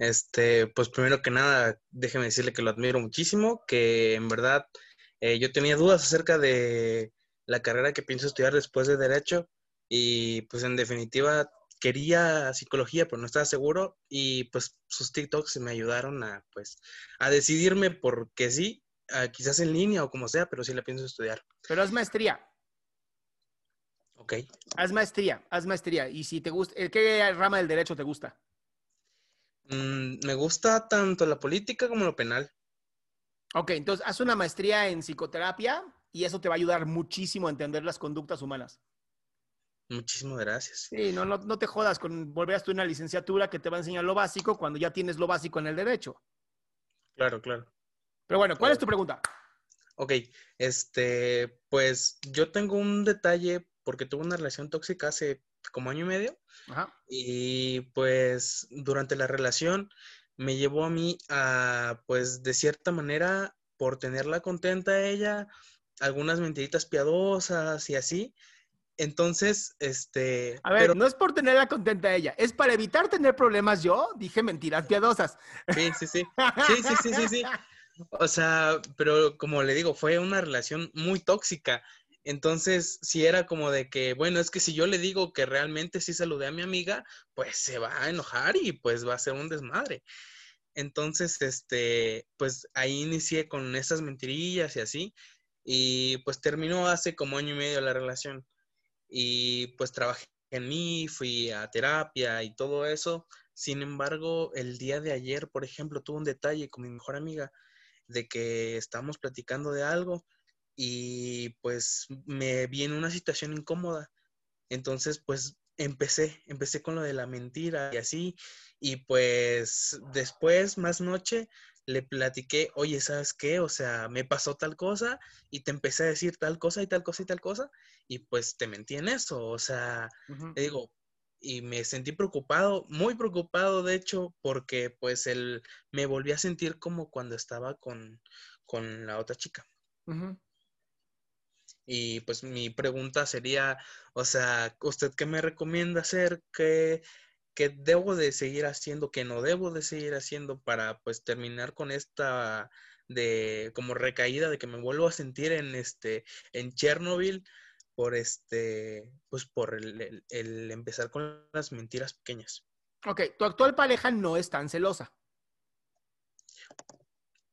Este, pues primero que nada, déjeme decirle que lo admiro muchísimo, que en verdad eh, yo tenía dudas acerca de la carrera que pienso estudiar después de Derecho y pues en definitiva quería psicología, pero no estaba seguro y pues sus TikToks me ayudaron a pues a decidirme porque sí, quizás en línea o como sea, pero sí la pienso estudiar. Pero haz maestría. Ok. Haz maestría, haz maestría. Y si te gusta, ¿qué rama del derecho te gusta? Mm, me gusta tanto la política como lo penal. Ok, entonces haz una maestría en psicoterapia y eso te va a ayudar muchísimo a entender las conductas humanas. Muchísimas gracias. Sí, no, no, te jodas con volver a estudiar una licenciatura que te va a enseñar lo básico cuando ya tienes lo básico en el derecho. Claro, claro. Pero bueno, ¿cuál es tu pregunta? Ok, este, pues yo tengo un detalle porque tuve una relación tóxica hace como año y medio. Ajá. Y pues durante la relación me llevó a mí a, pues de cierta manera, por tenerla contenta a ella, algunas mentiritas piadosas y así. Entonces, este... A ver, no es por tenerla contenta a ella, es para evitar tener problemas yo, dije mentiras piadosas. Sí, sí, sí. Sí, sí, sí, sí, sí. O sea, pero como le digo, fue una relación muy tóxica. Entonces, si era como de que, bueno, es que si yo le digo que realmente sí saludé a mi amiga, pues se va a enojar y pues va a ser un desmadre. Entonces, este, pues ahí inicié con esas mentirillas y así. Y pues terminó hace como año y medio la relación. Y pues trabajé en mí, fui a terapia y todo eso. Sin embargo, el día de ayer, por ejemplo, tuve un detalle con mi mejor amiga de que estábamos platicando de algo y pues me vi en una situación incómoda. Entonces, pues empecé, empecé con lo de la mentira y así, y pues después, más noche, le platiqué, oye, ¿sabes qué? O sea, me pasó tal cosa y te empecé a decir tal cosa y tal cosa y tal cosa, y pues te mentí en eso, o sea, te digo, y me sentí preocupado, muy preocupado de hecho, porque pues él me volví a sentir como cuando estaba con, con la otra chica. Y pues mi pregunta sería, o sea, ¿usted qué me recomienda hacer? ¿Qué, debo de seguir haciendo? ¿Qué no debo de seguir haciendo para pues terminar con esta de como recaída de que me vuelvo a sentir en este en Chernobyl por este pues por el, el empezar con las mentiras pequeñas. Ok, tu actual pareja no es tan celosa.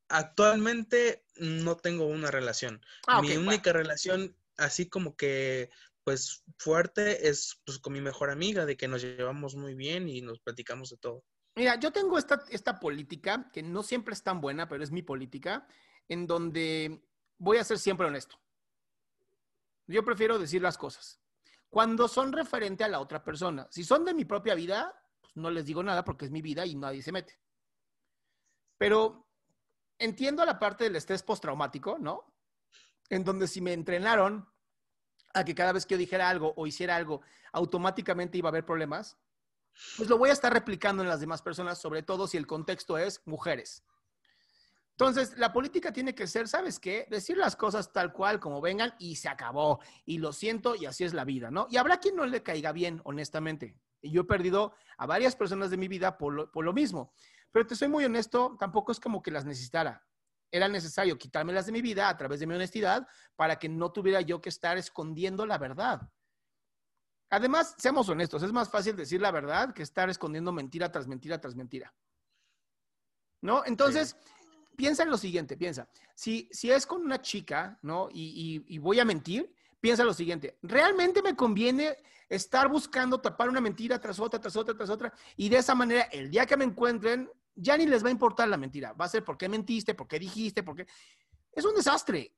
Actualmente no tengo una relación. Ah, mi única relación, así como que, pues, fuerte, es pues, con mi mejor amiga, de que nos llevamos muy bien y nos platicamos de todo. Mira, yo tengo esta, esta política, que no siempre es tan buena, pero es mi política, en donde voy a ser siempre honesto. Yo prefiero decir las cosas. Cuando son referente a la otra persona, si son de mi propia vida, pues no les digo nada porque es mi vida y nadie se mete. Pero entiendo la parte del estrés postraumático, ¿no? En donde si me entrenaron a que cada vez que yo dijera algo o hiciera algo, automáticamente iba a haber problemas, pues lo voy a estar replicando en las demás personas, sobre todo si el contexto es mujeres. Entonces, la política tiene que ser, ¿sabes qué? Decir las cosas tal cual, como vengan, y se acabó. Y lo siento, y así es la vida, ¿no? Y habrá quien no le caiga bien, honestamente. Y yo he perdido a varias personas de mi vida por lo, por lo mismo. Pero te soy muy honesto, tampoco es como que las necesitara. Era necesario quitármelas de mi vida a través de mi honestidad para que no tuviera yo que estar escondiendo la verdad. Además, seamos honestos, es más fácil decir la verdad que estar escondiendo mentira tras mentira tras mentira. ¿No? Entonces, piensa en lo siguiente, piensa, si, si es con una chica, ¿no? Y, voy a mentir, piensa lo siguiente, ¿realmente me conviene estar buscando tapar una mentira tras otra, tras otra, tras otra? Y de esa manera, el día que me encuentren, ya ni les va a importar la mentira. Va a ser por qué mentiste, por qué dijiste, por qué... Es un desastre.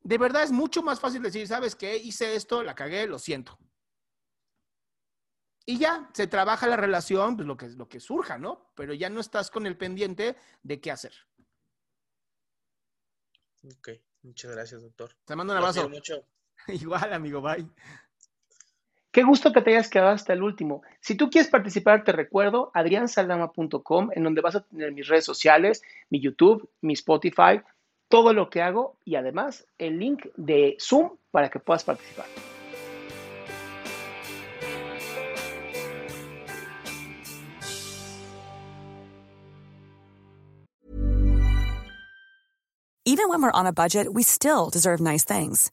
De verdad es mucho más fácil decir, ¿sabes qué? Hice esto, la cagué, lo siento. Y ya, se trabaja la relación, pues lo que, lo que surja, ¿no? Pero ya no estás con el pendiente de qué hacer. Ok, muchas gracias, doctor. Te mando un abrazo. Mucho. Igual, amigo, bye. Qué gusto que te hayas quedado hasta el último. Si tú quieres participar, te recuerdo adriansaldama.com, en donde vas a tener mis redes sociales, mi YouTube, mi Spotify, todo lo que hago y además el link de Zoom para que puedas participar. Even when we're on a budget, we still deserve nice things.